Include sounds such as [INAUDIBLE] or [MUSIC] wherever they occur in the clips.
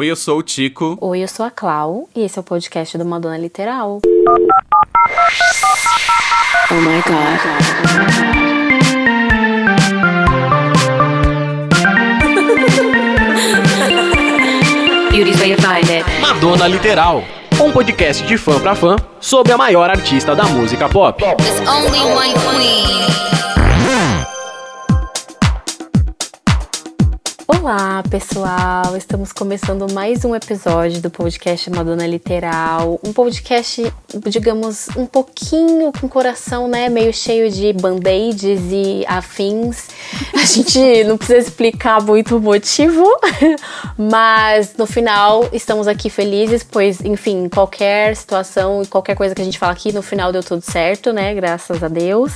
Oi, eu sou o Tico. Oi, eu sou a Clau e esse é o podcast do Madonna Literal. Oh my god. Beauty's way to find it. Madonna Literal, um podcast de fã pra fã sobre a maior artista da música pop. There's only one queen. Olá, pessoal! Estamos começando mais um episódio do podcast Madonna Literal. Um podcast, digamos, um pouquinho com coração, né? Meio cheio de band-aids e afins. A gente [LAUGHS] não precisa explicar muito o motivo, mas no final estamos aqui felizes, pois, enfim, qualquer situação e qualquer coisa que a gente fala aqui, no final deu tudo certo, né? Graças a Deus.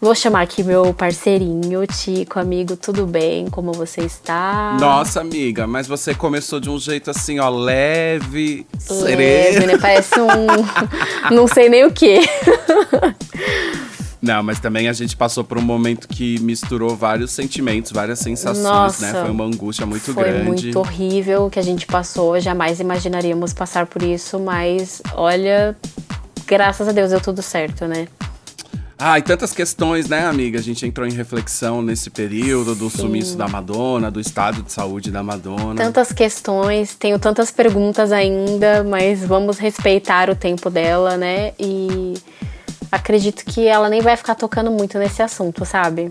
Vou chamar aqui meu parceirinho, Tico, amigo, tudo bem? Como você está? Nossa, amiga, mas você começou de um jeito assim, ó, leve, Leve, sereno. né? Parece um. [LAUGHS] não sei nem o que. Não, mas também a gente passou por um momento que misturou vários sentimentos, várias sensações, Nossa. né? Foi uma angústia muito Foi grande. muito horrível que a gente passou. Jamais imaginaríamos passar por isso, mas olha, graças a Deus deu tudo certo, né? Ah, e tantas questões, né, amiga? A gente entrou em reflexão nesse período do Sim. sumiço da Madonna, do estado de saúde da Madonna. Tantas questões, tenho tantas perguntas ainda, mas vamos respeitar o tempo dela, né? E acredito que ela nem vai ficar tocando muito nesse assunto, sabe?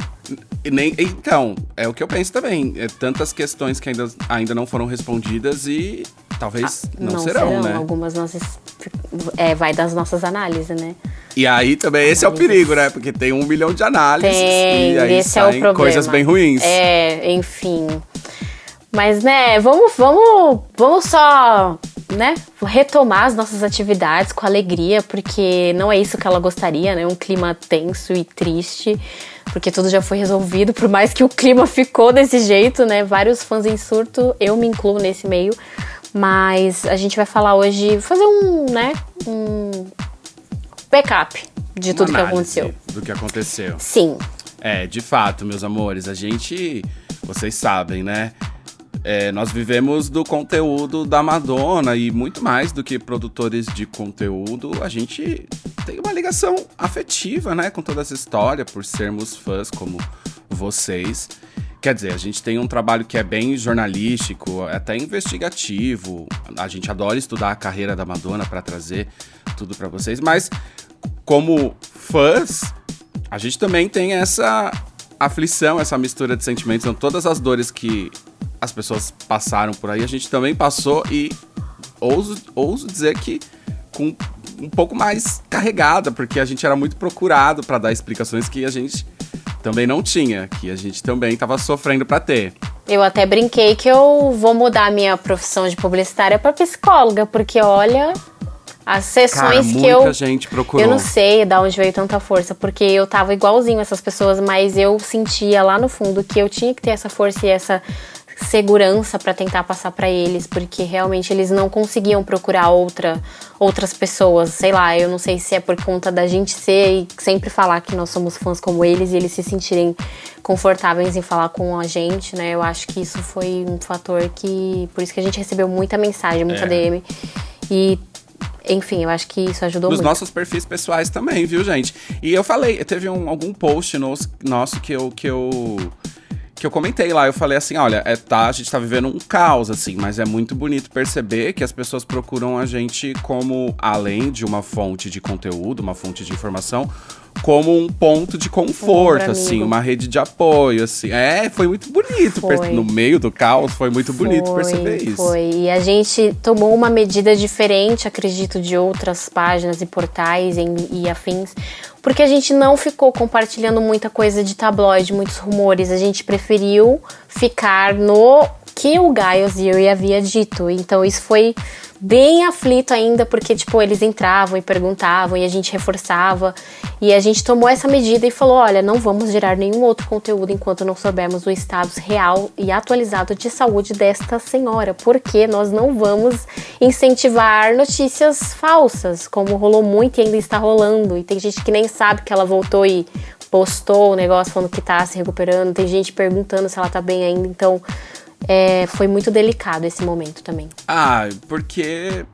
Nem, então, é o que eu penso também. É tantas questões que ainda, ainda não foram respondidas e talvez não, serão, né? Algumas nossas. É, vai das nossas análises, né? E aí também, esse é o Análises. perigo, né? Porque tem um milhão de análises Tem, e aí esse é o saem problema. coisas bem ruins. É, enfim. Mas, né, vamos, vamos, vamos só, né, retomar as nossas atividades com alegria, porque não é isso que ela gostaria, né? Um clima tenso e triste, porque tudo já foi resolvido, por mais que o clima ficou desse jeito, né? Vários fãs em surto, eu me incluo nesse meio. Mas a gente vai falar hoje, fazer um, né, um backup de Uma tudo que aconteceu. Do que aconteceu. Sim, É, de fato, meus amores, a gente, vocês sabem, né? É, nós vivemos do conteúdo da Madonna e muito mais do que produtores de conteúdo, a gente tem uma ligação afetiva, né, com toda essa história, por sermos fãs como vocês. Quer dizer, a gente tem um trabalho que é bem jornalístico, até investigativo. A gente adora estudar a carreira da Madonna para trazer tudo para vocês, mas como fãs, a gente também tem essa aflição, essa mistura de sentimentos, então todas as dores que as pessoas passaram por aí, a gente também passou e ouso, ouso dizer que com um pouco mais carregada, porque a gente era muito procurado para dar explicações que a gente também não tinha, que a gente também estava sofrendo para ter. Eu até brinquei que eu vou mudar a minha profissão de publicitária para psicóloga, porque olha, as Cara, sessões que muita eu. gente procurou. Eu não sei da onde veio tanta força, porque eu tava igualzinho essas pessoas, mas eu sentia lá no fundo que eu tinha que ter essa força e essa segurança para tentar passar para eles, porque realmente eles não conseguiam procurar outra outras pessoas, sei lá, eu não sei se é por conta da gente ser e sempre falar que nós somos fãs como eles e eles se sentirem confortáveis em falar com a gente, né? Eu acho que isso foi um fator que por isso que a gente recebeu muita mensagem, muita É. DM e enfim, eu acho que isso ajudou Nos muito. nossos perfis pessoais também, viu, gente? E eu falei, teve um, algum post nos- nosso que eu, que eu que eu comentei lá, eu falei assim, olha, é, tá, a gente tá vivendo um caos, assim, mas é muito bonito perceber que as pessoas procuram a gente como, além de uma fonte de conteúdo, uma fonte de informação, como um ponto de conforto, ombro assim, uma rede de apoio, assim. É, foi muito bonito. Foi. No meio do caos, foi muito bonito Foi, perceber isso. Foi. E a gente tomou uma medida diferente, acredito, de outras páginas e portais e, e afins. Porque a gente não ficou compartilhando muita coisa de tabloide, muitos rumores. A gente preferiu ficar no que o Gaius e eu havia dito. Então isso foi bem aflito ainda, porque, tipo, eles entravam e perguntavam e a gente reforçava. E a gente tomou essa medida e falou: olha, não vamos gerar nenhum outro conteúdo enquanto não soubermos o status real e atualizado de saúde desta senhora, porque nós não vamos incentivar notícias falsas, como rolou muito e ainda está rolando. E tem gente que nem sabe que ela voltou e postou o negócio falando que tá se recuperando, tem gente perguntando se ela tá bem ainda. Então, é, foi muito delicado esse momento também. Ah, porque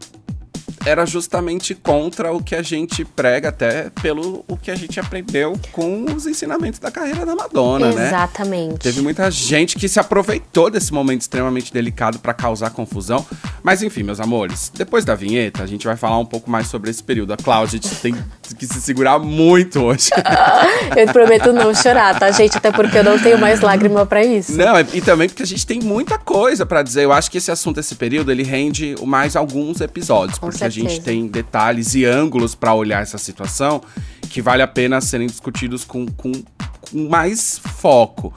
era justamente contra o que a gente prega, até pelo o que a gente aprendeu com os ensinamentos da carreira da Madonna, né? Exatamente. Teve muita gente que se aproveitou desse momento extremamente delicado para causar confusão. Mas enfim, meus amores, depois da vinheta, a gente vai falar um pouco mais sobre esse período. A Cláudia, tem que se segurar muito hoje. [LAUGHS] eu prometo não chorar, tá, gente? Até porque eu não tenho mais lágrima para isso. Não, e também porque a gente tem muita coisa para dizer. Eu acho que esse assunto, esse período, ele rende mais alguns episódios. Com porque a gente certeza. tem detalhes e ângulos para olhar essa situação que vale a pena serem discutidos com, com, com mais foco.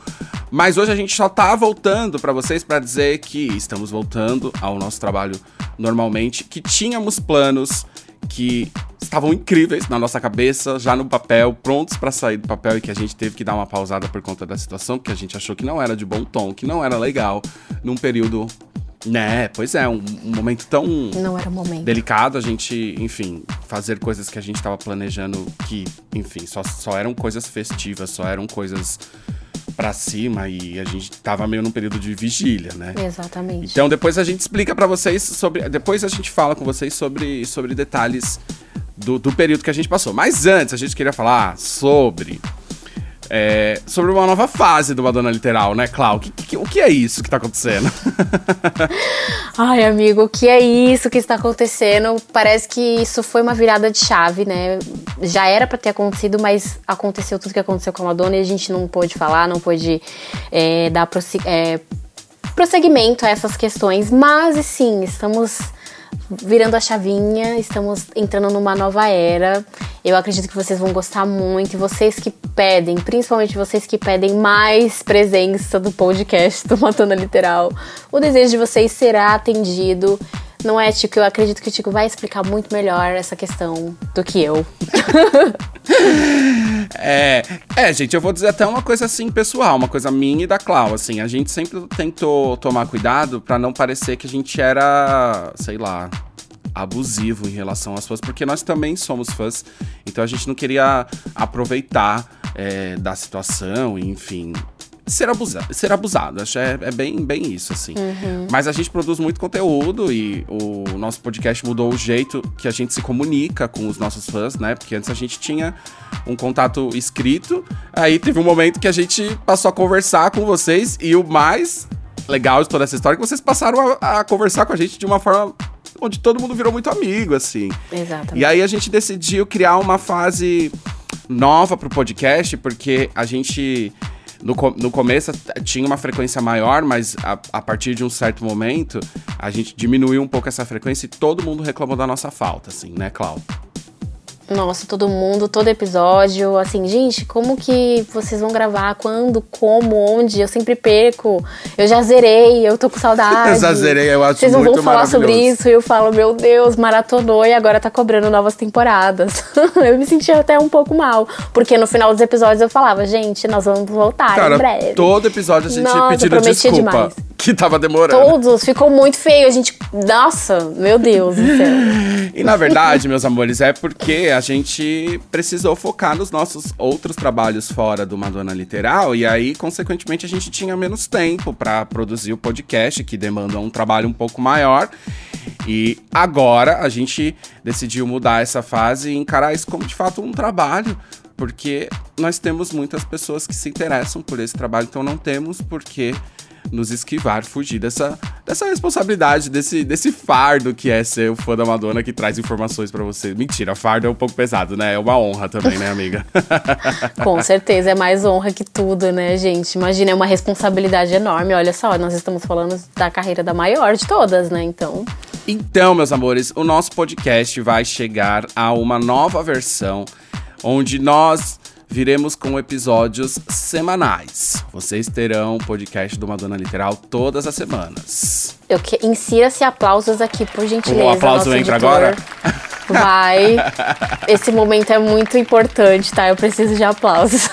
Mas hoje a gente só tá voltando para vocês para dizer que estamos voltando ao nosso trabalho normalmente, que tínhamos planos que estavam incríveis na nossa cabeça, já no papel, prontos para sair do papel e que a gente teve que dar uma pausada por conta da situação, porque a gente achou que não era de bom tom, que não era legal num período, né? Pois é, um, um momento tão Não era momento. delicado a gente, enfim, fazer coisas que a gente tava planejando que, enfim, só, só eram coisas festivas, só eram coisas pra cima e a gente tava meio num período de vigília, né? Exatamente. Então depois a gente explica pra vocês sobre. Depois a gente fala com vocês sobre, sobre detalhes do, do período que a gente passou. Mas antes a gente queria falar sobre. É, sobre uma nova fase do Madonna Literal, né, Clau? Que, que- o que é isso que tá acontecendo? [LAUGHS] Ai, amigo, o que é isso que está acontecendo? Parece que isso foi uma virada de chave, né? Já era pra ter acontecido, mas aconteceu tudo que aconteceu com a Madonna e a gente não pôde falar, não pôde é, dar é, prosseguimento a essas questões. Mas, sim, estamos virando a chavinha, estamos entrando numa nova era. Eu acredito que vocês vão gostar muito. E vocês que pedem, principalmente vocês que pedem mais presença do podcast [LAUGHS] do Matando Literal, o desejo de vocês será atendido. Não é, Tico? Eu acredito que o Tico vai explicar muito melhor essa questão do que eu. [LAUGHS] É, é, gente, eu vou dizer até uma coisa assim pessoal, uma coisa minha e da Clau, assim, a gente sempre tentou tomar cuidado pra não parecer que a gente era, sei lá, abusivo em relação às fãs, porque nós também somos fãs, então a gente não queria aproveitar é, da situação, enfim, ser abusado, ser abusado, acho que é, é bem, bem isso, assim. Mas a gente produz muito conteúdo e o nosso podcast mudou o jeito que a gente se comunica com os nossos fãs, né? Porque antes a gente tinha um contato escrito, aí teve um momento que a gente passou a conversar com vocês e o mais legal de toda essa história é que vocês passaram a, a conversar com a gente de uma forma onde todo mundo virou muito amigo, assim. Exatamente. E aí a gente decidiu criar uma fase nova pro podcast, porque a gente. No, no começo tinha uma frequência maior, mas a, a partir de um certo momento a gente diminuiu um pouco essa frequência e todo mundo reclamou da nossa falta, assim, né, Clau? Nossa, todo mundo, todo episódio, assim, gente, como que vocês vão gravar? Quando? Como? Onde? Eu sempre perco. Eu já zerei, eu tô com saudade. [LAUGHS] Eu já zerei, eu acho Vocês não vão falar sobre isso e eu falo, meu Deus, maratonou e agora tá cobrando novas temporadas. [LAUGHS] eu me senti até um pouco mal, porque no final dos episódios eu falava, gente, nós vamos voltar em breve. Cara, todo episódio a gente Nossa, pedindo desculpa demais. [LAUGHS] que tava demorando. Todos, ficou muito feio. A gente. Nossa, meu Deus do céu. E na verdade, meus amores, é porque a gente precisou focar nos nossos outros trabalhos fora do Madonna Literal e aí, consequentemente, a gente tinha menos tempo pra produzir o podcast, que demanda um trabalho um pouco maior. E agora a gente decidiu mudar essa fase e encarar isso como de fato um trabalho, porque nós temos muitas pessoas que se interessam por esse trabalho, então não temos por que nos esquivar, fugir dessa, dessa responsabilidade, desse, desse fardo que é ser o fã da Madonna que traz informações pra você. Mentira, fardo é um pouco pesado, né? É uma honra também, né, amiga? [LAUGHS] Com certeza, é mais honra que tudo, né, gente? Imagina, é uma responsabilidade enorme. Olha só, nós estamos falando da carreira da maior de todas, né? Então, Então, meus amores, o nosso podcast vai chegar a uma nova versão onde nós viremos com episódios semanais. Vocês terão o podcast do Madonna Literal todas as semanas. eu que... insira-se aplausos aqui, por gentileza. O aplauso entra editor. agora? Vai. [LAUGHS] Esse momento é muito importante, tá? Eu preciso de aplausos.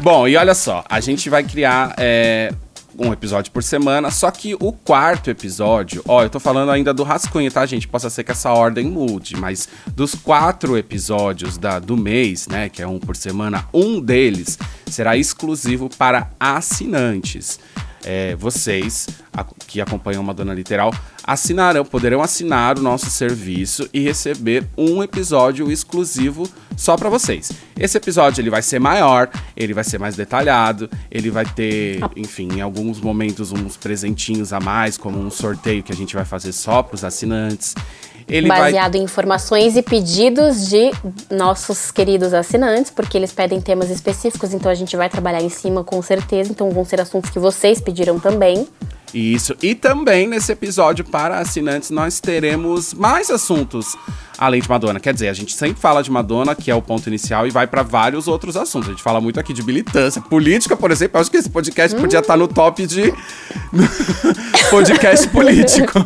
Bom, e olha só, a gente vai criar é, um episódio por semana, só que o quarto episódio, ó, eu tô falando ainda do rascunho, tá, gente? Possa ser que essa ordem mude, mas dos quatro episódios da, do mês, né, que é um por semana, um deles será exclusivo para assinantes. É, vocês a- que acompanham Madonna Literal assinarão, poderão assinar o nosso serviço e receber um episódio exclusivo só para vocês. Esse episódio ele vai ser maior, ele vai ser mais detalhado, ele vai ter, enfim, em alguns momentos uns presentinhos a mais, como um sorteio que a gente vai fazer só para os assinantes. Ele vai Baseado em informações e pedidos de nossos queridos assinantes, porque eles pedem temas específicos, então a gente vai trabalhar em cima com certeza. Então vão ser assuntos que vocês pediram também. Isso. E também nesse episódio para assinantes nós teremos mais assuntos além de Madonna. Quer dizer, a gente sempre fala de Madonna, que é o ponto inicial, e vai para vários outros assuntos. A gente fala muito aqui de militância, política, por exemplo. Eu acho que esse podcast podia estar no top de [LAUGHS] podcast político. [LAUGHS]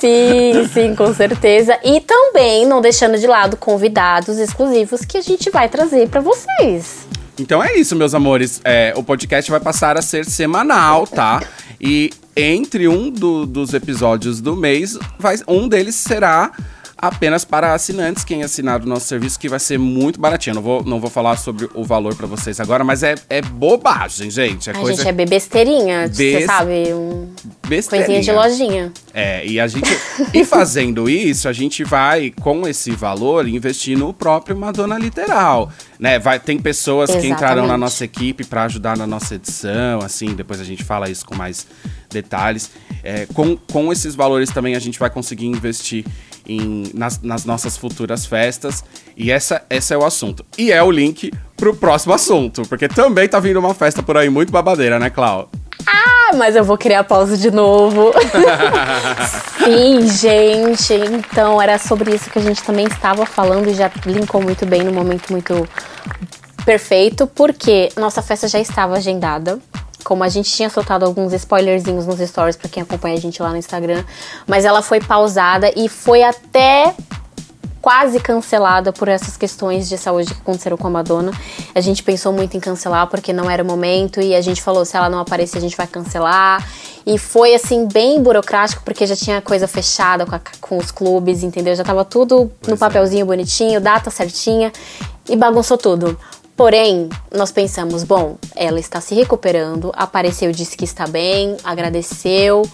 Sim, sim, com certeza. E também não deixando de lado convidados exclusivos que a gente vai trazer para vocês. Então é isso, meus amores. É, o podcast vai passar a ser semanal, tá? E entre um do- dos episódios do mês, vai- um deles será apenas para assinantes, quem assinar o nosso serviço, que vai ser muito baratinho. Não vou, não vou falar sobre o valor para vocês agora, mas é, é bobagem, gente. É a coisa gente é besteirinha, você Bes- sabe? Um, besteirinha. coisinha de lojinha. É, e a gente. [LAUGHS] e fazendo isso, a gente vai, com esse valor, investir no próprio Madonna Literal. Né? Vai, tem pessoas que entraram na Exatamente. nossa equipe para ajudar na nossa edição, assim, depois a gente fala isso com mais detalhes. É, com, com esses valores também a gente vai conseguir investir em, nas, nas nossas futuras festas. E essa, esse é o assunto. E é o link pro próximo assunto, porque também tá vindo uma festa por aí muito babadeira, né, Clau? Ah, mas eu vou criar pausa de novo. [LAUGHS] Sim, gente. Então, era sobre isso que a gente também estava falando e já linkou muito bem no momento muito perfeito, porque nossa festa já estava agendada. Como a gente tinha soltado alguns spoilerzinhos nos stories pra quem acompanha a gente lá no Instagram, mas ela foi pausada e foi até quase cancelada por essas questões de saúde que aconteceram com a Madonna. A gente pensou muito em cancelar porque não era o momento e a gente falou se ela não aparecer a gente vai cancelar. E foi assim bem burocrático porque já tinha coisa fechada com, a- com os clubes, entendeu? Já tava tudo no é. papelzinho bonitinho, data certinha e bagunçou tudo. Porém, nós pensamos, bom, ela está se recuperando, apareceu, disse que está bem, agradeceu.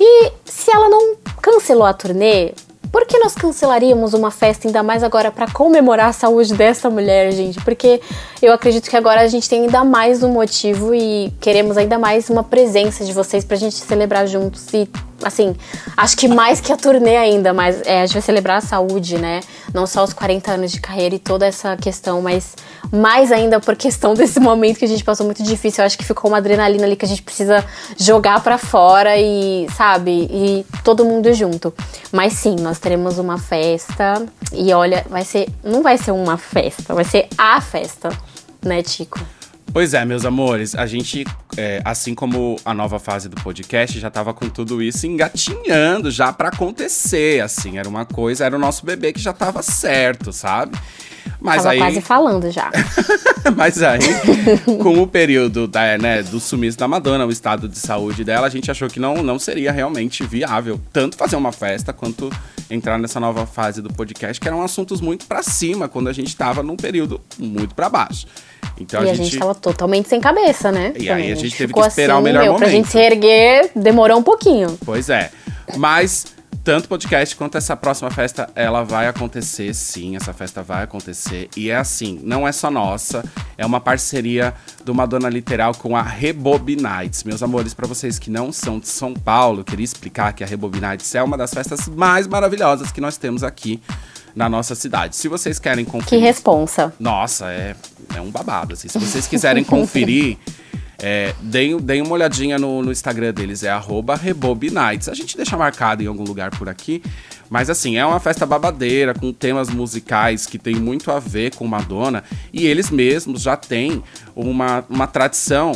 E se ela não cancelou a turnê, por que nós cancelaríamos uma festa ainda mais agora para comemorar a saúde dessa mulher, gente? Porque eu acredito que agora a gente tem ainda mais um motivo e queremos ainda mais uma presença de vocês pra gente celebrar juntos e assim, acho que mais que a turnê ainda, mas é, a gente vai celebrar a saúde, né? Não só os 40 anos de carreira e toda essa questão, mas mais ainda por questão [LAUGHS] desse momento que a gente passou muito difícil. Eu acho que ficou uma adrenalina ali que a gente precisa jogar pra fora e, sabe, e todo mundo junto. Mas sim, nós teremos uma festa e olha, vai ser, não vai ser uma festa, vai ser a festa, né, Tico? Pois é, meus amores, a gente, é, assim como a nova fase do podcast, já tava com tudo isso engatinhando já pra acontecer, assim, era uma coisa, era o nosso bebê que já tava certo, sabe? Mas Tava aí, quase falando já. [LAUGHS] mas aí, com o período da, né, do sumiço da Madonna, o estado de saúde dela, a gente achou que não, não seria realmente viável tanto fazer uma festa quanto entrar nessa nova fase do podcast, que eram assuntos muito pra cima, quando a gente tava num período muito pra baixo. Então e a gente tava totalmente sem cabeça, né? E aí Também. a gente teve que esperar o assim, melhor meu, Pra momento. gente se erguer, demorou um pouquinho. Pois é. Mas tanto o podcast quanto essa próxima festa, ela vai acontecer sim, essa festa vai acontecer. E é assim, não é só nossa, é uma parceria do Madonna Literal com a Rebobinites. Meus amores, para vocês que não são de São Paulo, eu queria explicar que a Rebobinites é uma das festas mais maravilhosas que nós temos aqui na nossa cidade. Se vocês querem Que conferir... responsa. Nossa, é, é um babado. Assim. Se vocês quiserem [LAUGHS] conferir, é, deem, deem uma olhadinha no, no Instagram deles, é Rebobinites. A gente deixa marcado em algum lugar por aqui. Mas assim, é uma festa babadeira, com temas musicais que tem muito a ver com Madonna. E eles mesmos já têm uma, uma tradição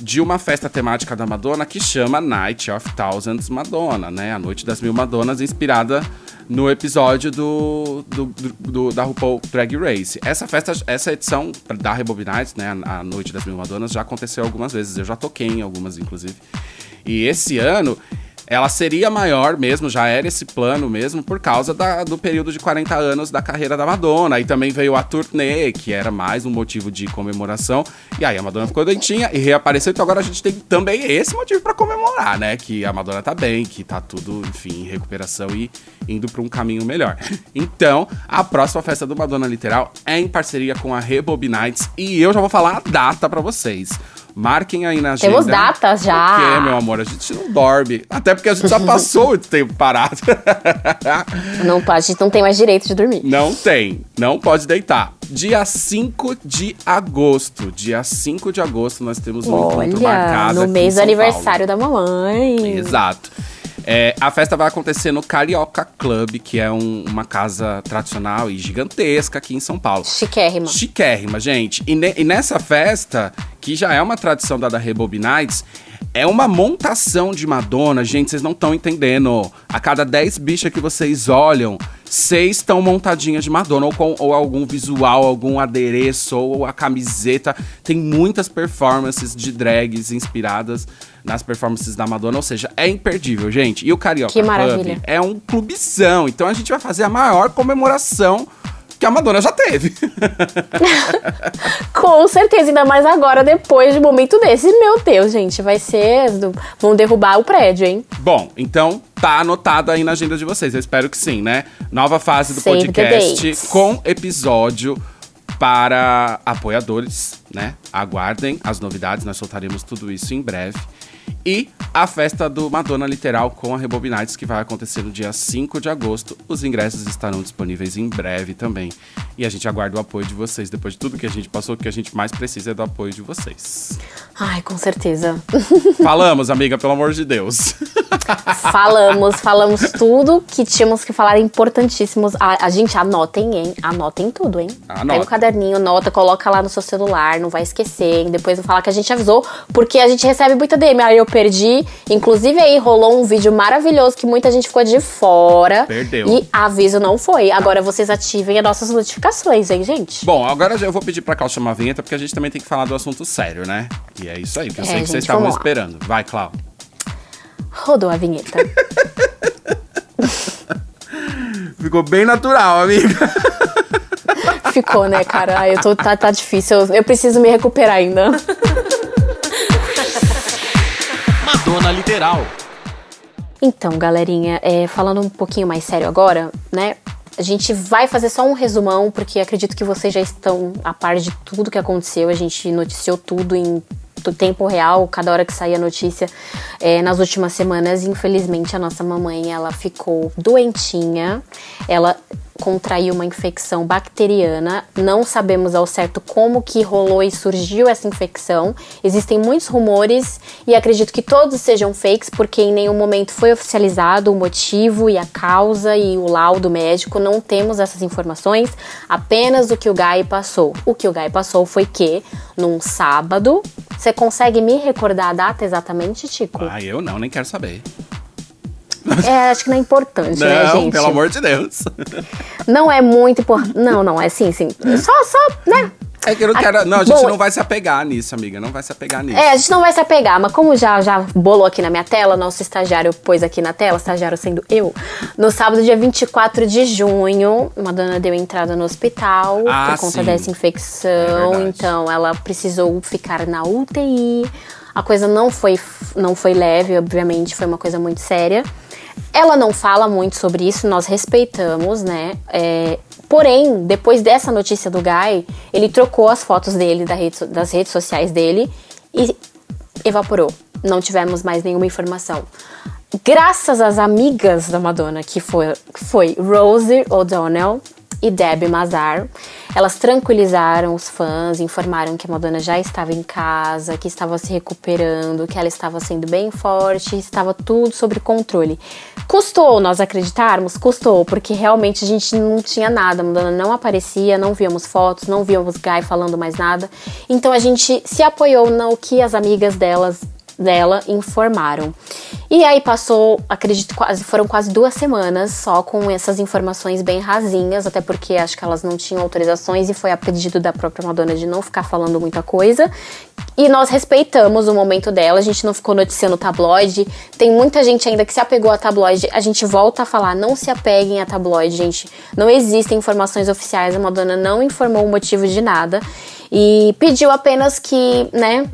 de uma festa temática da Madonna que chama Night of Thousands Madonna, né? A Noite das Mil Madonas, inspirada no episódio do, do, do- do- da RuPaul Drag Race. Essa festa, essa edição da Rebobinites, né? A Noite das Mil Madonas, já aconteceu algumas vezes. Eu já toquei em algumas, inclusive. E esse ano ela seria maior mesmo, já era esse plano mesmo, por causa da- do período de 40 anos da carreira da Madonna. E também veio a turnê, que era mais um motivo de comemoração. E aí a Madonna ficou doentinha e reapareceu. Então agora a gente tem também esse motivo pra comemorar, né? Que a Madonna tá bem, que tá tudo, enfim, em recuperação e indo pra um caminho melhor. [LAUGHS] Então, a próxima festa do Madonna Literal é em parceria com a Rebob Nights. E eu já vou falar a data pra vocês. Marquem aí na agenda. Temos datas já. Por quê, meu amor? A gente não dorme. Até porque a gente já [LAUGHS] passou muito tempo parado. [LAUGHS] Não, a gente não tem mais direito de dormir. não tem. Não pode deitar. Dia 5 de agosto. Dia 5 de agosto nós temos um encontro Olha, marcado no mês do aniversário da mamãe. Paulo. Exato. É, a festa vai acontecer no Carioca Club, que é um- uma casa tradicional e gigantesca aqui em São Paulo. Chiquérrima. Chiquérrima, gente. E, ne- e nessa festa, que já é uma tradição da da Rebob Nights, é uma montação de Madonna, gente, vocês não estão entendendo. A cada 10 bichas que vocês olham, seis estão montadinhas de Madonna, ou com ou algum visual, algum adereço, ou a camiseta. Tem muitas performances de drags inspiradas nas performances da Madonna, ou seja, é imperdível, gente. E o Carioca Que maravilha. É um clubizão, então a gente vai fazer a maior comemoração que a Madonna já teve. [LAUGHS] Com certeza, ainda mais agora, depois de um momento desse. Meu Deus, gente, vai ser. Vão derrubar o prédio, hein? Bom, então tá anotado aí na agenda de vocês. Eu espero que sim, né? Nova fase do Save podcast com episódio para apoiadores, né? Aguardem as novidades, nós soltaremos tudo isso em breve. E a festa do Madonna Literal com a Rebobinites, que vai acontecer no dia 5 de agosto. Os ingressos estarão disponíveis em breve também. E a gente aguarda o apoio de vocês. Depois de tudo que a gente passou, o que a gente mais precisa é do apoio de vocês. Ai, com certeza. [LAUGHS] Falamos, amiga, pelo amor de Deus. falamos, falamos tudo que tínhamos que falar, importantíssimos. A, a gente, anotem, hein? Anotem tudo, hein? Anota. Pega o caderninho, nota, coloca lá no seu celular, não vai esquecer, hein? Depois não falar que a gente avisou, porque a gente recebe muita DM. Aí eu perdi. Inclusive aí rolou um vídeo maravilhoso que muita gente ficou de fora. Perdeu. E aviso não foi. Agora vocês ativem as nossas notificações, hein, gente? Bom, agora eu vou pedir pra Cláudia chamar a vinheta, porque a gente também tem que falar do assunto sério, né? E é isso aí, que eu É, sei que gente, vocês estavam esperando. Vai, Cláudia. Rodou a vinheta. [LAUGHS] Ficou bem natural, amiga. Ficou, né, cara? Ai, eu tô, tá, tá difícil. Eu, eu preciso me recuperar ainda. [LAUGHS] Madonna Literal. Então, galerinha, é, falando um pouquinho mais sério agora, né? A gente vai fazer só um resumão, porque acredito que vocês já estão a par de tudo que aconteceu. A gente noticiou tudo em tempo real, cada hora que saía a notícia é, nas últimas semanas. Infelizmente, a nossa mamãe ela ficou doentinha. Ela contraiu uma infecção bacteriana. Não sabemos ao certo como que rolou e surgiu essa infecção. Existem muitos rumores e acredito que todos sejam fakes, porque em nenhum momento foi oficializado o motivo e a causa e o laudo médico. Não temos essas informações, apenas o que o Guy passou. O que o Guy passou foi que, num sábado, você consegue me recordar a data exatamente, Tico? Ah, eu não, nem quero saber. É, acho que não é importante, né, Não, gente? pelo amor de Deus. Não é muito importante. Não, não, é sim, sim. Só, só, né? É que eu não quero. Não, a gente bom, não vai se apegar nisso, amiga. Não vai se apegar nisso. É, a gente não vai se apegar, mas como já, já bolou aqui na minha tela, nosso estagiário pôs aqui na tela, estagiário sendo eu, no sábado, dia 24 de junho, Madonna deu entrada no hospital Ah, por conta sim. dessa É infecção, verdade. então ela precisou ficar na UTI. A coisa não foi, não foi leve, obviamente, foi uma coisa muito séria. Ela não fala muito sobre isso, nós respeitamos, né? É, porém, depois dessa notícia do Guy, ele trocou as fotos dele da rede das redes sociais dele e evaporou. Não tivemos mais nenhuma informação. Graças às amigas da Madonna, que foi, que foi Rosie O'Donnell e Debbie Mazar, elas tranquilizaram os fãs, informaram que a Madonna já estava em casa, que estava se recuperando, que ela estava sendo bem forte, estava tudo sob controle. Custou nós acreditarmos? Custou, porque realmente a gente não tinha nada, a Madonna não aparecia, não víamos fotos, não víamos Guy falando mais nada. Então a gente se apoiou no que as amigas delas dela informaram. E aí passou, acredito, quase foram quase duas semanas só com essas informações bem rasinhas, até porque acho que elas não tinham autorizações e foi a pedido da própria Madonna de não ficar falando muita coisa. E nós respeitamos o momento dela, a gente não ficou noticiando tabloide. Tem muita gente ainda que se apegou a tabloide. A gente volta a falar, não se apeguem a tabloide, gente. Não existem informações oficiais, a Madonna não informou o motivo de nada e pediu apenas que, né,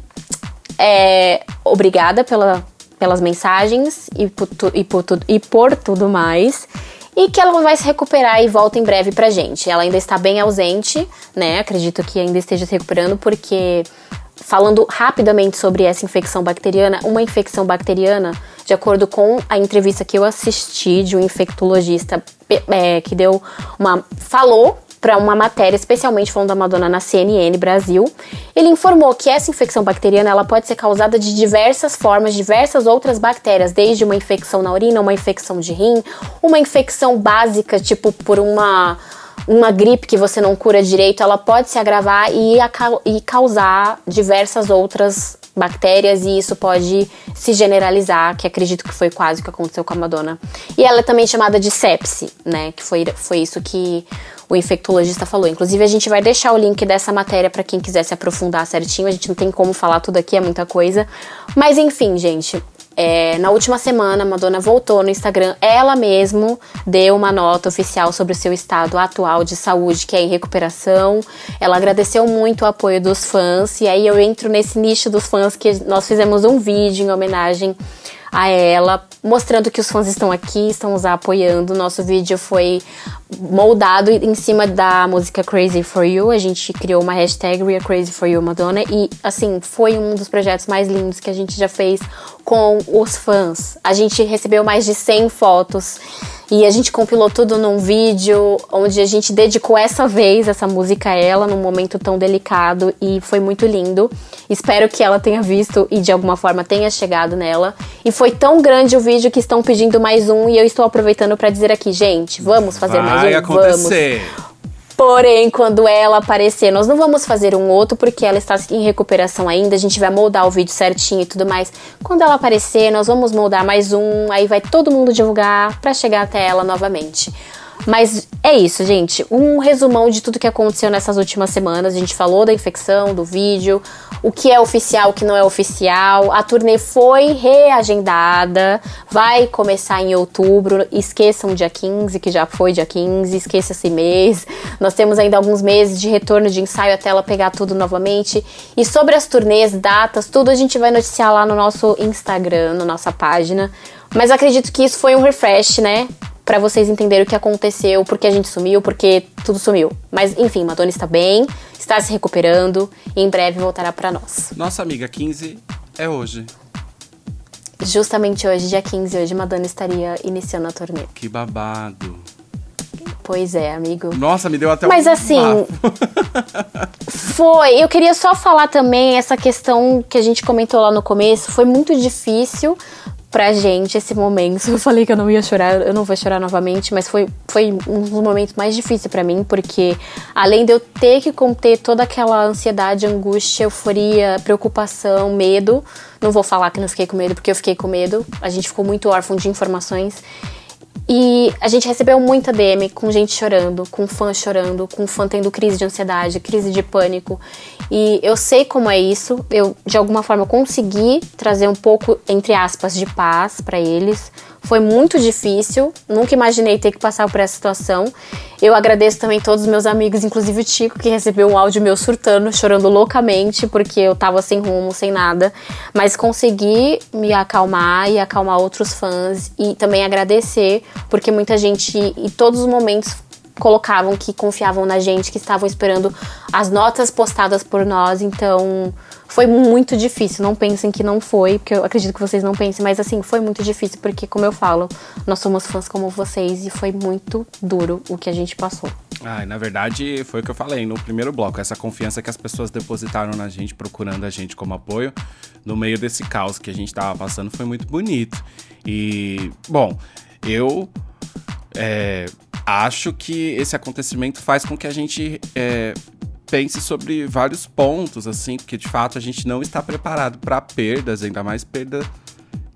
é, obrigada pela, pelas mensagens e por, tu, e, por tu, e por tudo mais. E que ela vai se recuperar e volta em breve pra gente. Ela ainda está bem ausente, né? Acredito que ainda esteja se recuperando, porque falando rapidamente sobre essa infecção bacteriana, uma infecção bacteriana, de acordo com a entrevista que eu assisti de um infectologista é, que deu uma. falou para uma matéria, especialmente falando da Madonna na CNN Brasil. Ele informou que essa infecção bacteriana ela pode ser causada de diversas formas, diversas outras bactérias, desde uma infecção na urina, uma infecção de rim, uma infecção básica, tipo por uma uma gripe que você não cura direito, ela pode se agravar e, e causar diversas outras bactérias e isso pode se generalizar, que acredito que foi quase o que aconteceu com a Madonna. E ela é também chamada de sepse, né? Que foi, foi isso que o infectologista falou. Inclusive, a gente vai deixar o link dessa matéria para quem quiser se aprofundar certinho. A gente não tem como falar tudo aqui, é muita coisa. Mas enfim, gente. É, na última semana, Madonna voltou no Instagram. Ela mesmo deu uma nota oficial sobre o seu estado atual de saúde, que é em recuperação. Ela agradeceu muito o apoio dos fãs. E aí eu entro nesse nicho dos fãs que nós fizemos um vídeo em homenagem a ela, mostrando que os fãs estão aqui, estão nos apoiando. Nosso vídeo foi moldado em cima da música Crazy for You. A gente criou uma hashtag We Are Crazy for You Madonna e assim foi um dos projetos mais lindos que a gente já fez com os fãs. A gente recebeu mais de 100 fotos e a gente compilou tudo num vídeo onde a gente dedicou essa vez essa música a ela num momento tão delicado e foi muito lindo. Espero que ela tenha visto e de alguma forma tenha chegado nela. E foi tão grande o vídeo que estão pedindo mais um e eu estou aproveitando para dizer aqui, gente, vamos fazer Vai mais um, acontecer. vamos. Porém, quando ela aparecer, nós não vamos fazer um outro porque ela está em recuperação ainda. A gente vai moldar o vídeo certinho e tudo mais. Quando ela aparecer, nós vamos moldar mais um. Aí vai todo mundo divulgar para chegar até ela novamente. Mas é isso, gente. Um resumão de tudo que aconteceu nessas últimas semanas. A gente falou da infecção, do vídeo, o que é oficial, o que não é oficial. A turnê foi reagendada, vai começar em outubro. Esqueçam dia 15, que já foi dia 15, esqueça esse mês. Nós temos ainda alguns meses de retorno de ensaio até ela pegar tudo novamente. E sobre as turnês, datas, tudo a gente vai noticiar lá no nosso Instagram, na nossa página. Mas acredito que isso foi um refresh, né? Pra vocês entenderem o que aconteceu, porque a gente sumiu, porque tudo sumiu. Mas enfim, Madonna está bem, está se recuperando e em breve voltará pra nós. Nossa amiga 15 é hoje. Justamente hoje, dia 15, hoje Madonna estaria iniciando a turnê. Que babado. Pois é, amigo. Nossa, me deu até Mas um assim. [LAUGHS] Foi. Eu queria só falar também essa questão que a gente comentou lá no começo. Foi muito difícil pra gente esse momento. [LAUGHS] Eu falei que eu não ia chorar, eu não vou chorar novamente, mas foi, foi um dos momentos mais difíceis pra mim, porque além de eu ter que conter toda aquela ansiedade, angústia, euforia, preocupação, medo, não vou falar que não fiquei com medo, porque eu fiquei com medo. A gente ficou muito órfão de informações. E a gente recebeu muita DM com gente chorando, com fã chorando, com fã tendo crise de ansiedade, crise de pânico. E eu sei como é isso. Eu, de alguma forma, consegui trazer um pouco, entre aspas, de paz para eles. Foi muito difícil, nunca imaginei ter que passar por essa situação. Eu agradeço também todos os meus amigos, inclusive o Tico, que recebeu um áudio meu surtando, chorando loucamente, porque eu tava sem rumo, sem nada. Mas consegui me acalmar e acalmar outros fãs e também agradecer, porque muita gente, em todos os momentos, colocavam que confiavam na gente, que estavam esperando as notas postadas por nós. Então, foi muito difícil. Não pensem que não foi, porque eu acredito que vocês não pensem, mas assim, foi muito difícil, porque, como eu falo, nós somos fãs como vocês e foi muito duro o que a gente passou. Ai, na verdade, foi o que eu falei no primeiro bloco. Essa confiança que as pessoas depositaram na gente, procurando a gente como apoio, no meio desse caos que a gente tava passando, foi muito bonito. E, bom, eu é, acho que esse acontecimento faz com que a gente é, pense sobre vários pontos, assim, porque de fato a gente não está preparado para perdas, ainda mais perda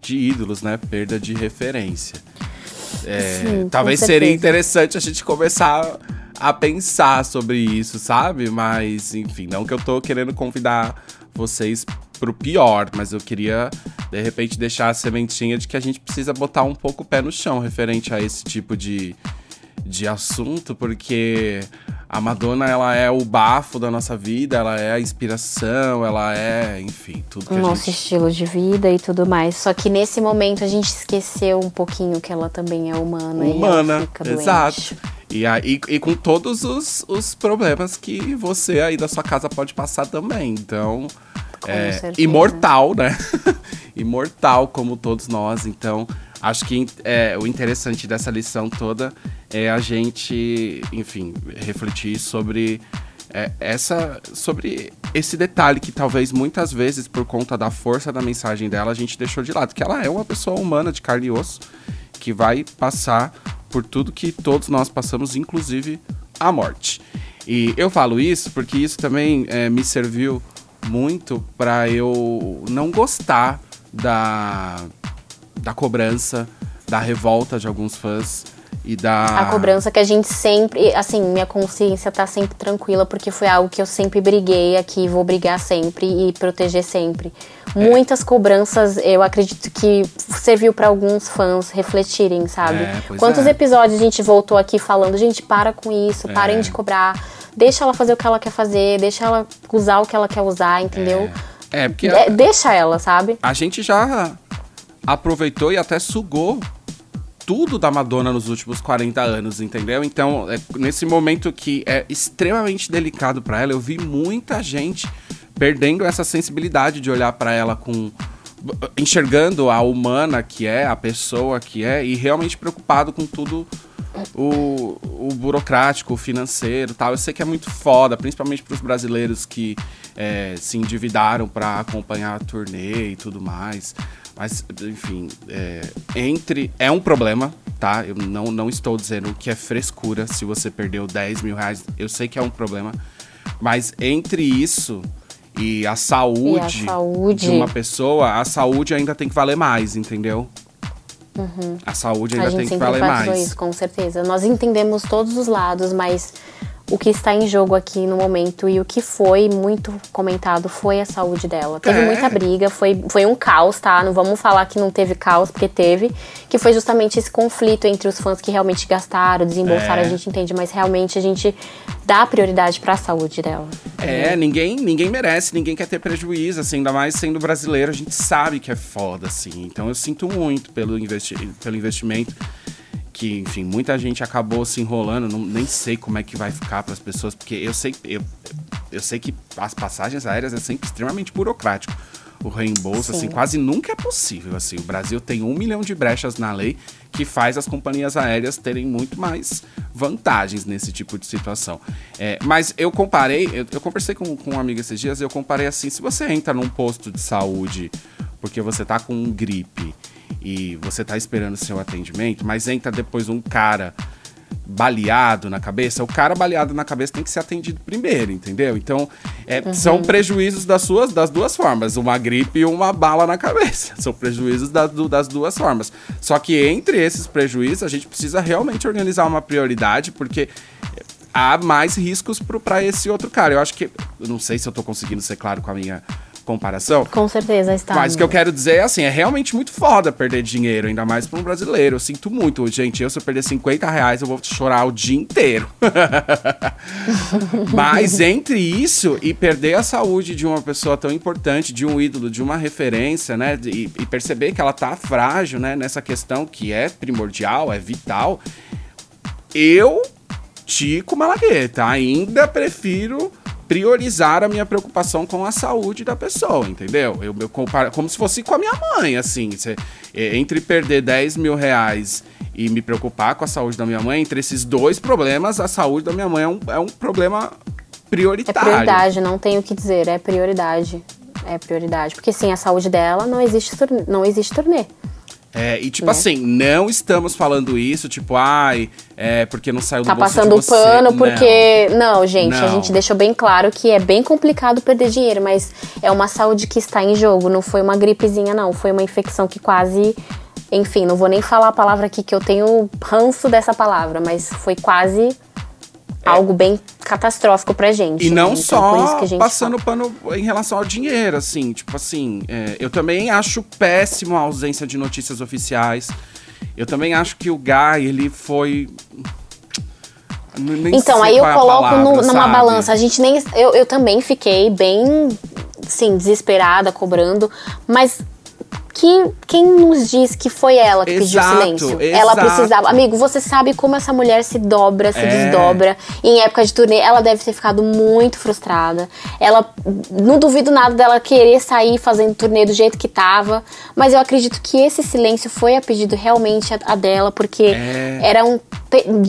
de ídolos, né? Perda de referência. É, Sim, talvez seria interessante a gente começar a pensar sobre isso, sabe? Mas, enfim, não que eu tô querendo convidar vocês pro pior, mas eu queria, de repente, deixar a sementinha de que a gente precisa botar um pouco o pé no chão referente a esse tipo de, de assunto, porque a Madonna, ela é o bafo da nossa vida, ela é a inspiração, ela é, enfim, tudo que o nosso gente... estilo de vida e tudo mais. Só que nesse momento a gente esqueceu um pouquinho que ela também é humana. e humana, doente. exato. E, aí, e com todos os, os problemas que você aí da sua casa pode passar também. Então, Com é certeza. imortal, né? [LAUGHS] imortal como todos nós. Então, acho que é, o interessante dessa lição toda é a gente, enfim, refletir sobre é, essa sobre esse detalhe que talvez muitas vezes por conta da força da mensagem dela a gente deixou de lado que ela é uma pessoa humana de carne e osso que vai passar por tudo que todos nós passamos inclusive a morte. E eu falo isso porque isso também é, me serviu muito para eu não gostar da da cobrança da revolta de alguns fãs e da A cobrança que a gente sempre, assim, minha consciência tá sempre tranquila, porque foi algo que eu sempre briguei aqui, vou brigar sempre e proteger sempre. É. Muitas cobranças, eu acredito que serviu pra alguns fãs refletirem, sabe? É, Quantos é. episódios a gente voltou aqui falando, gente, para com isso, parem de cobrar, deixa ela fazer o que ela quer fazer, deixa ela usar o que ela quer usar, entendeu? é porque De- deixa ela, sabe? a gente já aproveitou e até sugou tudo da Madonna nos últimos 40 anos, entendeu? Então, é, nesse momento que é extremamente delicado pra ela, eu vi muita gente perdendo essa sensibilidade de olhar pra ela com enxergando a humana que é, a pessoa que é e realmente preocupado com tudo o, o burocrático, o financeiro, tal. Eu sei que é muito foda, principalmente para os brasileiros que é, se endividaram para acompanhar a turnê e tudo mais. Mas, enfim, é, entre é um problema, tá? Eu não, não estou dizendo que é frescura se você perdeu 10 mil reais. Eu sei que é um problema, mas entre isso e a saúde, saúde. de uma pessoa, a saúde ainda tem que valer mais, entendeu? A saúde Uhum. A ainda gente tem que valer mais. isso, com certeza. Nós entendemos todos os lados, mas o que está em jogo aqui no momento e o que foi muito comentado foi a saúde dela. Teve É. muita briga, foi, foi um caos, tá? Não vamos falar que não teve caos, porque teve. Que foi justamente esse conflito entre os fãs que realmente gastaram, desembolsaram, É. a gente entende, mas realmente a gente dá prioridade para a saúde dela. É, ninguém, ninguém merece, ninguém quer ter prejuízo, assim, ainda mais sendo brasileiro, a gente sabe que é foda, assim. Então eu sinto muito pelo, investi pelo investimento. Que, enfim, muita gente acabou se enrolando, não, nem sei como é que vai ficar para as pessoas, porque eu sei, eu, eu sei que as passagens aéreas é sempre extremamente burocrático. O reembolso, Sim. assim, quase nunca é possível, assim. O Brasil tem um milhão de brechas na lei que faz as companhias aéreas terem muito mais vantagens nesse tipo de situação. É, mas eu comparei, eu, eu conversei com, com um amigo esses dias, eu comparei assim, se você entra num posto de saúde porque você tá com um gripe e você tá esperando seu atendimento, mas entra depois um cara baleado na cabeça, o cara baleado na cabeça tem que ser atendido primeiro, entendeu? Então, é, são prejuízos das suas das duas formas, uma gripe e uma bala na cabeça. [LAUGHS] São prejuízos das, das duas formas. Só que entre esses prejuízos, a gente precisa realmente organizar uma prioridade, porque há mais riscos para esse outro cara. Eu acho que. Não sei se eu tô conseguindo ser claro com a minha comparação. Com certeza está. Mas o que eu quero dizer é assim, é realmente muito foda perder dinheiro, ainda mais para um brasileiro. Eu sinto muito, gente. Eu, se eu perder 50 reais, eu vou chorar o dia inteiro. [LAUGHS] Mas entre isso e perder a saúde de uma pessoa tão importante, de um ídolo, de uma referência, né? E, e perceber que ela tá frágil, né? Nessa questão que é primordial, é vital. Eu, Tico Malagueta, ainda prefiro priorizar a minha preocupação com a saúde da pessoa, entendeu? Eu, eu comparo como se fosse com a minha mãe, assim. cê- é, entre perder 10 mil reais e me preocupar com a saúde da minha mãe, entre esses dois problemas, a saúde da minha mãe é um, é um problema É prioritário. prioridade, não tenho o que dizer, é prioridade. É prioridade. Porque sem a saúde dela, não existe, não existe turnê. É, e tipo Né? assim, não estamos falando isso, tipo, ai, é porque não saiu Tá do bolso passando de o você. pano Não. porque. Não, gente, a Não. gente deixou bem claro que é bem complicado perder dinheiro, mas é uma saúde que está em jogo. Não foi uma gripezinha, não. Foi uma infecção que quase. Enfim, não vou nem falar a palavra aqui que eu tenho ranço dessa palavra, mas foi quase algo bem catastrófico pra gente. E né? não Então, por isso só gente passando pano em relação ao dinheiro, assim, tipo assim, é, eu também acho péssimo a ausência de notícias oficiais. Eu também acho que o Guy, ele foi. nem Então, aí eu é coloco palavra, no- numa sabe? balança. A gente nem. Eu, eu também fiquei bem, sim, desesperada, cobrando, mas. Que, quem nos diz que foi ela que Exato, pediu silêncio? Ela exato. precisava. Amigo, você sabe como essa mulher se dobra, se É. desdobra. Em época de turnê, ela deve ter ficado muito frustrada. Ela. Não duvido nada dela querer sair fazendo turnê do jeito que tava. Mas eu acredito que esse silêncio foi a pedido realmente a, a dela, porque É. eram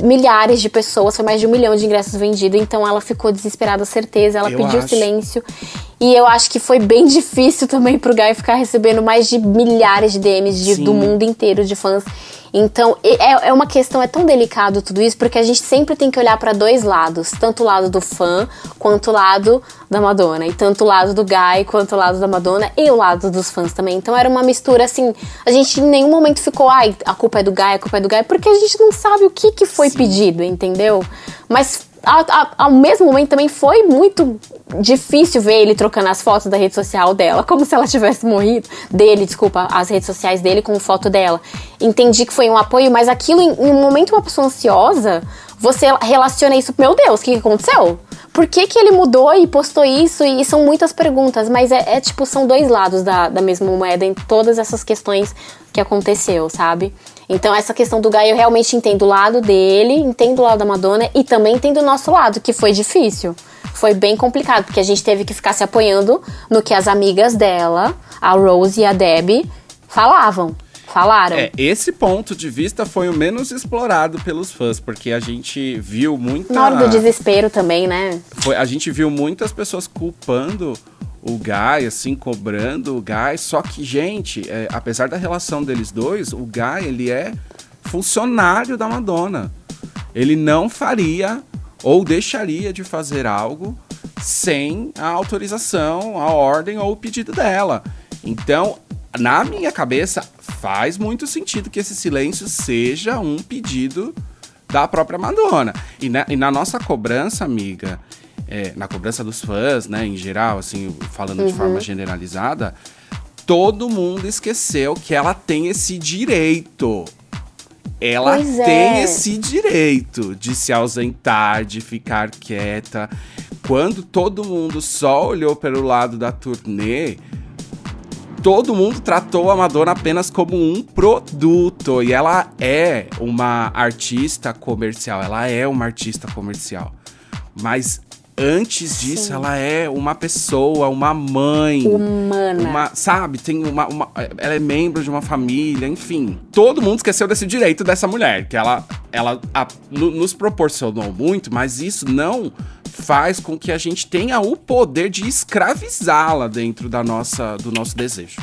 milhares de pessoas, foi mais de um milhão de ingressos vendidos, então ela ficou desesperada, certeza, ela Eu pediu acho. silêncio. E eu acho que foi bem [LAUGHS] difícil também pro Guy ficar recebendo mais de milhares de DMs de- Sim. do mundo inteiro de fãs. Então, é, é uma questão, é tão delicado tudo isso, porque a gente sempre tem que olhar pra dois lados, tanto o lado do fã, quanto o lado da Madonna, e tanto o lado do Guy, quanto o lado da Madonna, e o lado dos fãs também. Então era uma mistura assim, a gente em nenhum momento ficou, ai, a culpa é do Guy, a culpa é do Guy, porque a gente não sabe o que, que foi pedido, entendeu? Mas a- a- ao mesmo momento também foi muito difícil ver ele trocando as fotos da rede social dela, como se ela tivesse morrido. Dele, desculpa, as redes sociais dele com foto dela. Entendi que foi um apoio, mas aquilo, em, em um momento, uma pessoa ansiosa, você relaciona isso, meu Deus, o que, aconteceu? Por que, que ele mudou e postou isso? E são muitas perguntas, mas é, é tipo, são dois lados da, da mesma moeda em todas essas questões que aconteceu, sabe? Então, essa questão do Guy, eu realmente entendo o lado dele, entendo o lado da Madonna e também entendo o nosso lado, que foi difícil. Foi bem complicado, porque a gente teve que ficar se apoiando no que as amigas dela, a Rose e a Debbie, falavam. Falaram. É, esse ponto de vista foi o menos explorado pelos fãs, porque a gente viu muita. Na hora do desespero também, né? foi, a gente viu muitas pessoas culpando o Guy, assim, cobrando o Guy. Só que, gente, é, apesar da relação deles dois, o Guy, ele é funcionário da Madonna. Ele não faria ou deixaria de fazer algo sem a autorização, a ordem ou o pedido dela. Então, na minha cabeça, faz muito sentido que esse silêncio seja um pedido da própria Madonna. E na, e na nossa cobrança, amiga, é, na cobrança dos fãs, né, em geral, assim, falando de forma generalizada, todo mundo esqueceu que ela tem esse direito. Ela Pois é. tem esse direito de se ausentar, de ficar quieta. Quando todo mundo só olhou pelo lado da turnê, todo mundo tratou a Madonna apenas como um produto. E ela é uma artista comercial. Ela é uma artista comercial. Mas antes disso, ela é uma pessoa, uma mãe. Humana. Uma, sabe, tem uma, uma- Ela é membro de uma família, enfim. Todo mundo esqueceu desse direito dessa mulher, que ela, ela a- no- nos proporcionou muito, mas isso não faz com que a gente tenha o poder de escravizá-la dentro da nossa, do nosso desejo.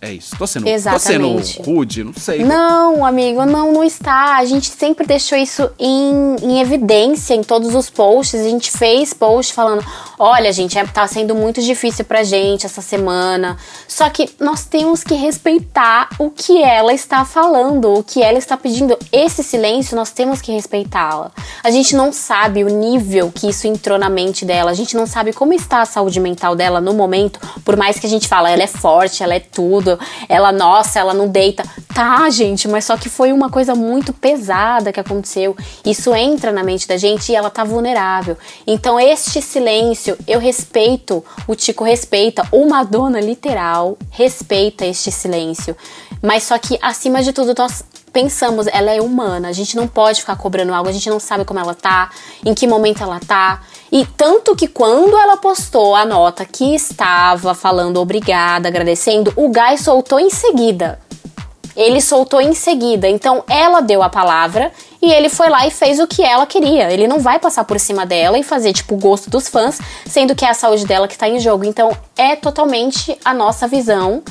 É isso. Tô sendo, tô Exatamente. sendo rude, não sei. Não, amigo, não, não está. A gente sempre deixou isso em, em evidência em todos os posts. A gente fez post falando: olha, gente, é, tá sendo muito difícil pra gente essa semana. Só que nós temos que respeitar o que ela está falando, o que ela está pedindo. Esse silêncio nós temos que respeitá-la. A gente não sabe o nível que isso entrou na mente dela. A gente não sabe como está a saúde mental dela no momento. Por mais que a gente fala, ela é forte, ela é tudo, ela, nossa, ela não deita. Tá, gente, mas só que foi uma coisa muito pesada que aconteceu. Isso entra na mente da gente e ela tá vulnerável. Então, este silêncio, eu respeito, o Tico respeita, o Madonna, literal, respeita este silêncio. Mas só que, acima de tudo, nós pensamos, ela é humana, a gente não pode ficar cobrando algo, a gente não sabe como ela tá, em que momento ela tá. E tanto que quando ela postou a nota que estava falando obrigada, agradecendo, o Guy soltou em seguida. Ele soltou em seguida. Então ela deu a palavra e ele foi lá e fez o que ela queria. Ele não vai passar por cima dela e fazer tipo o gosto dos fãs, sendo que é a saúde dela que tá em jogo. Então é totalmente a nossa visão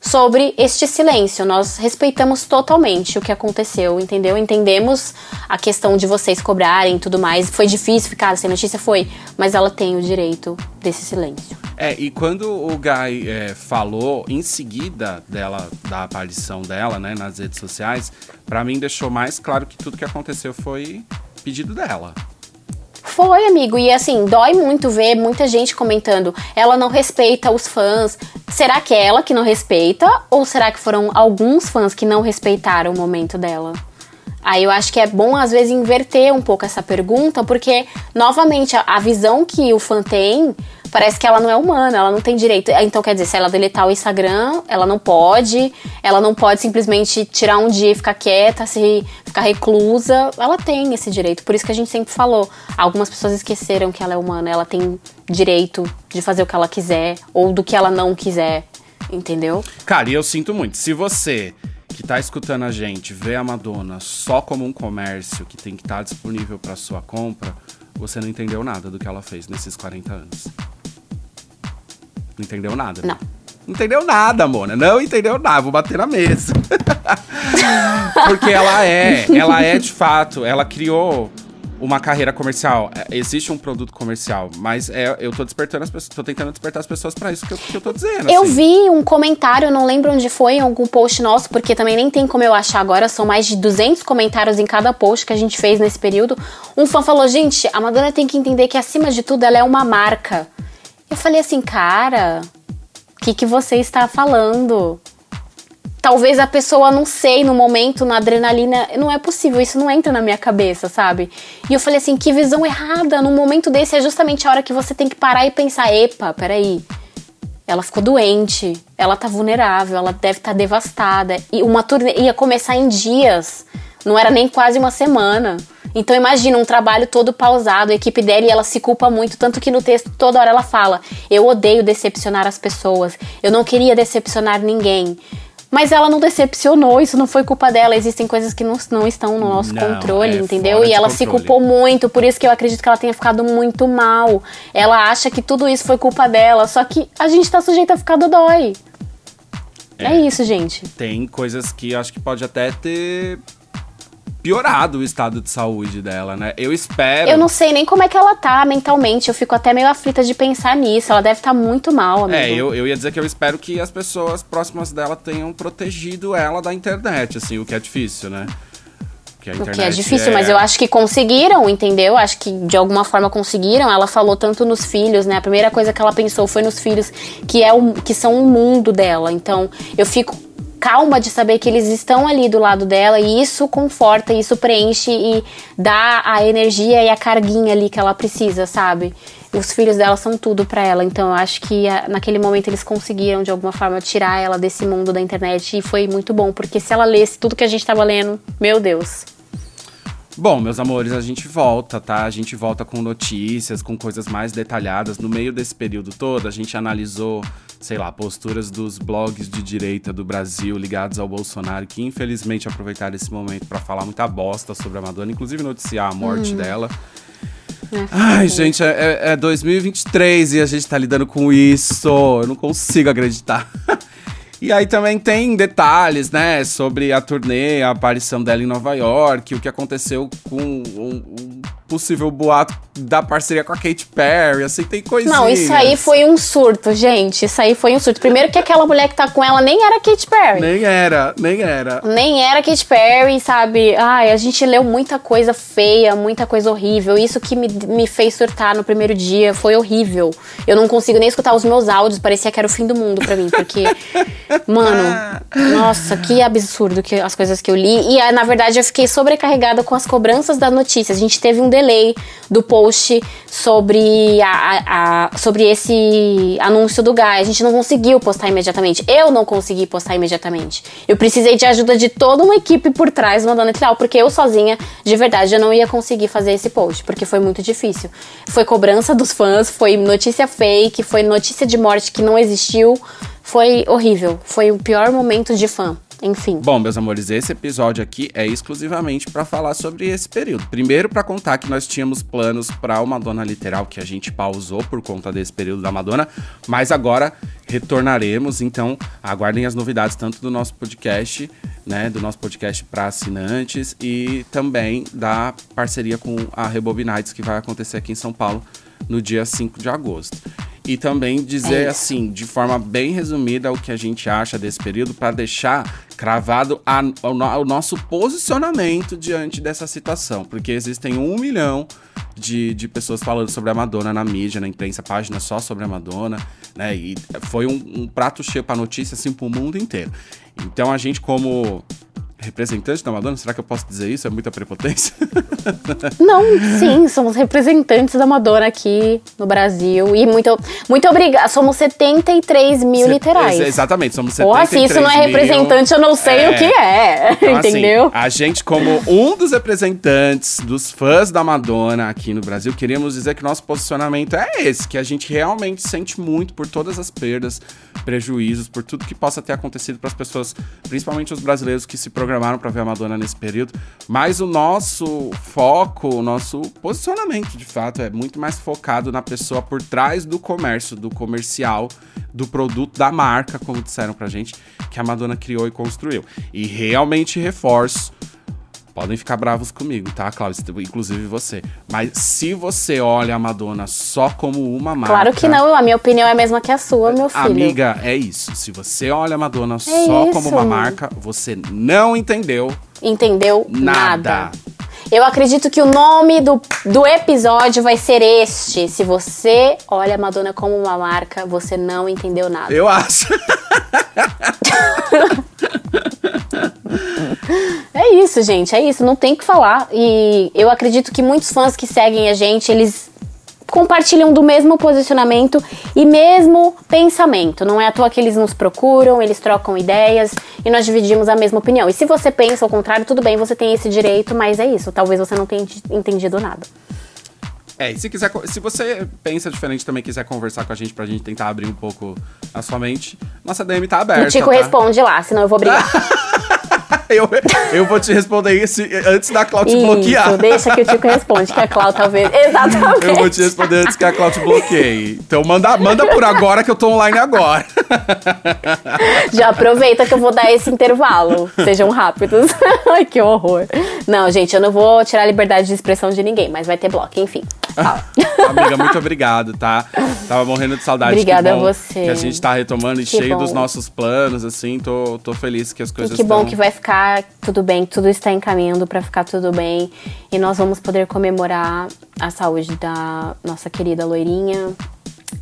sobre este silêncio. Nós respeitamos totalmente o que aconteceu, entendeu? Entendemos a questão de vocês cobrarem e tudo mais. Foi difícil ficar sem notícia? Foi. Mas ela tem o direito desse silêncio. É, e quando o Guy é, falou em seguida dela, da aparição dela, né, nas redes sociais, pra mim deixou mais claro que tudo que aconteceu foi pedido dela. Foi, amigo, e assim, dói muito ver muita gente comentando. Ela não respeita os fãs. Será que é ela que não respeita? Ou será que foram alguns fãs que não respeitaram o momento dela? Aí eu acho que é bom, às vezes, inverter um pouco essa pergunta, porque, novamente, a, a visão que o fã tem parece que ela não é humana, ela não tem direito. Então, quer dizer, se ela deletar o Instagram, ela não pode, ela não pode simplesmente tirar um dia e ficar quieta, se ficar reclusa. Ela tem esse direito. Por isso que a gente sempre falou. Algumas pessoas esqueceram que ela é humana, ela tem direito de fazer o que ela quiser ou do que ela não quiser, entendeu? Cara, e eu sinto muito. Se você que tá escutando a gente vê a Madonna só como um comércio que tem que estar disponível para sua compra, você não entendeu nada do que ela fez nesses 40 anos. Não entendeu nada? Não. Não entendeu nada, Mona. Não entendeu nada. Vou bater na mesa. [LAUGHS] Porque ela é, ela é de fato, ela criou uma carreira comercial. É, Existe um produto comercial, mas é, eu tô despertando as pessoas, tô tentando despertar as pessoas pra isso que eu, que eu tô dizendo. Eu assim. vi um comentário, não lembro onde foi, em algum post nosso, porque também nem tem como eu achar agora, são mais de 200 comentários em cada post que a gente fez nesse período. Um fã falou: gente, a Madonna tem que entender que acima de tudo ela é uma marca. Eu falei assim, cara, o que, que você está falando? Talvez a pessoa, não sei, no momento, na adrenalina, não é possível, isso não entra na minha cabeça, sabe? E eu falei assim, que visão errada, num momento desse é justamente a hora que você tem que parar e pensar, epa, peraí, ela ficou doente, ela tá vulnerável, ela deve estar devastada. E uma turnê ia começar em dias, não era nem quase uma semana. Então imagina um trabalho todo pausado, a equipe dela e ela se culpa muito, tanto que no texto toda hora ela fala: "Eu odeio decepcionar as pessoas, eu não queria decepcionar ninguém". Mas ela não decepcionou, isso não foi culpa dela. Existem coisas que não, não estão no nosso Não, controle, é entendeu? E ela se controle. culpou muito, por isso que eu acredito que ela tenha ficado muito mal. Ela acha que tudo isso foi culpa dela, só que a gente tá sujeito a ficar dodói. É, isso, gente. Tem coisas que acho que pode até ter piorado o estado de saúde dela, né? Eu espero. Eu não sei nem como é que ela tá mentalmente. Eu fico até meio aflita de pensar nisso. Ela deve estar muito mal, amigo. É, eu, eu ia dizer que eu espero que as pessoas próximas dela tenham protegido ela da internet, assim, o que é difícil, né? O internet que é difícil, mas eu acho que conseguiram, entendeu? Acho que de alguma forma conseguiram. Ela falou tanto nos filhos, né? A primeira coisa que ela pensou foi nos filhos, que, é o, que são o mundo dela. Então, eu fico calma de saber que eles estão ali do lado dela e isso conforta, isso preenche e dá a energia e a carguinha ali que ela precisa, sabe? Os filhos dela são tudo pra ela, então eu acho que ah, naquele momento eles conseguiram de alguma forma tirar ela desse mundo da internet e foi muito bom, porque se ela lesse tudo que a gente tava lendo, meu Deus. Bom, meus amores, a gente volta, tá? A gente volta com notícias, com coisas mais detalhadas. No meio desse período todo, a gente analisou, sei lá, posturas dos blogs de direita do Brasil ligados ao Bolsonaro, que infelizmente aproveitaram esse momento pra falar muita bosta sobre a Madonna, inclusive noticiar a morte dela. Ai, gente, é, é- é 2023 e a gente tá lidando com isso. Eu não consigo acreditar. [LAUGHS] E aí também tem detalhes, né, sobre a turnê, a aparição dela em Nova York, o que aconteceu com um, um possível boato da parceria com a Katy Perry, assim, tem coisinhas. Não, isso aí foi um surto, gente. Isso aí foi um surto. Primeiro que aquela mulher que tá com ela nem era Katy Perry. Nem era, nem era. Nem era Katy Perry, sabe? Ai, a gente leu muita coisa feia, muita coisa horrível. Isso que me, me fez surtar no primeiro dia foi horrível. Eu não consigo nem escutar os meus áudios, parecia que era o fim do mundo pra mim, porque. [LAUGHS] Mano, nossa, que absurdo que as coisas que eu li. E ah, na verdade eu fiquei sobrecarregada com as cobranças das notícias. A gente teve um delay do post sobre, a, a- sobre esse anúncio do Guy. A gente não conseguiu postar imediatamente. Eu não consegui postar imediatamente. Eu precisei de ajuda de toda uma equipe por trás mandando editorial, porque eu sozinha, de verdade, eu não ia conseguir fazer esse post, porque foi muito difícil. Foi cobrança dos fãs, foi notícia fake, foi notícia de morte que não existiu. Foi horrível. Foi o pior momento de fã. Enfim. Bom, meus amores, esse episódio aqui é exclusivamente para falar sobre esse período. Primeiro, para contar que nós tínhamos planos para o Madonna Literal, que a gente pausou por conta desse período da Madonna, mas agora retornaremos. Então, aguardem as novidades tanto do nosso podcast, né, do nosso podcast para assinantes e também da parceria com a Rebobinites que vai acontecer aqui em São Paulo no dia 5 de agosto. E também dizer É assim, de forma bem resumida, o que a gente acha desse período, para deixar cravado a- o, o nosso posicionamento diante dessa situação. Porque existem um milhão de, de pessoas falando sobre a Madonna na mídia, na imprensa, página só sobre a Madonna, né? E foi um, um prato cheio para notícia, assim, pro mundo inteiro. Então a gente, como representante da Madonna, será que eu posso dizer isso? É muita prepotência? [LAUGHS] Não, sim, somos representantes da Madonna aqui no Brasil. E muito, muito obrigada. Somos 73 mil Cê- literais. ex- Exatamente, somos Porra, 73 se isso não é mil. representante, eu não sei É. o que é. Então, assim, entendeu? a gente, como um dos representantes dos fãs da Madonna aqui no Brasil, queríamos dizer que nosso posicionamento é esse, que a gente realmente sente muito por todas as perdas, prejuízos, por tudo que possa ter acontecido para as pessoas, principalmente os brasileiros que se programaram para ver a Madonna nesse período. Mas o nosso foco, o nosso posicionamento, de fato, é muito mais focado na pessoa por trás do comércio, do comercial, do produto, da marca, como disseram pra gente, que a Madonna criou e construiu. E realmente reforço. Podem ficar bravos comigo, tá, Cláudio? Inclusive você. Mas se você olha a Madonna só como uma marca. Claro que não, a minha opinião é a mesma que a sua, meu filho. Amiga, é isso. Se você olha a Madonna só como isso. uma marca, você não entendeu Entendeu? nada. Eu acredito que o nome do, do episódio vai ser este. Se você olha a Madonna como uma marca, você não entendeu nada. Eu acho. [LAUGHS] É isso, gente, é isso, não tem o que falar. E eu acredito que muitos fãs que seguem a gente, eles compartilham do mesmo posicionamento e mesmo pensamento. Não é à toa que eles nos procuram, eles trocam ideias e nós dividimos a mesma opinião. E se você pensa ao contrário, tudo bem, você tem esse direito, mas é isso. Talvez você não tenha ent- entendido nada. É, e se quiser, se você pensa diferente também quiser conversar com a gente pra gente tentar abrir um pouco a sua mente, nossa DM tá aberta. o Tico tá? responde lá, senão eu vou brigar. [LAUGHS] [LAUGHS] Eu, eu vou te responder isso antes da Cláudia te bloquear. Deixa que o Tico responde, que a Clau [LAUGHS] talvez. Exatamente. Eu vou te responder antes que a Cláudia te bloqueie. Então manda, manda por agora que eu tô online agora. [LAUGHS] Já aproveita que eu vou dar esse intervalo. Sejam rápidos. Ai, que horror. Não, gente, eu não vou tirar a liberdade de expressão de ninguém, mas vai ter bloco, enfim. Fala. [LAUGHS] Amiga, muito obrigado, tá? Tava morrendo de saudade. Obrigada bom a você. Que a gente tá retomando e Que cheio bom. dos nossos planos, assim. Tô, tô feliz que as coisas que bom que vai ficar tudo bem, tudo está encaminhando pra ficar tudo bem. E nós vamos poder comemorar a saúde da nossa querida loirinha.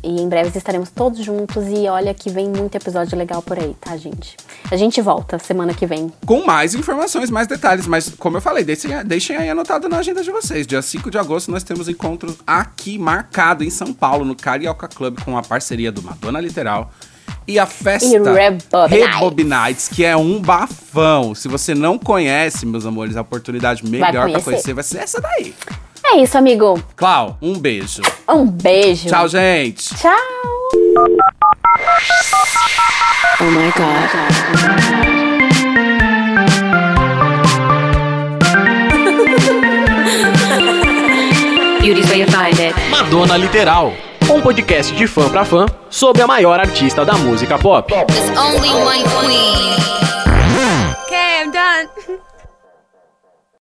E em breve estaremos todos juntos. E olha que vem muito episódio legal por aí, tá, gente? A gente volta semana que vem. Com mais informações, mais detalhes. Mas, como eu falei, deixem, deixem aí anotado na agenda de vocês. Dia 5 de agosto nós temos encontros aqui marcado em São Paulo, no Carioca Club, com a parceria do Madonna Literal. E a festa E Rebobinites. Rebobinites, que é um bafão. Se você não conhece, meus amores, a oportunidade melhor pra conhecer. vai ser essa daí. É isso, amigo. Clau, um beijo. Um beijo. Tchau, gente. Tchau. Oh my god. Beauty's find it. Madonna Literal, um podcast de fã pra fã sobre a maior artista da música pop. There's only one queen. Okay, I'm done. [LAUGHS]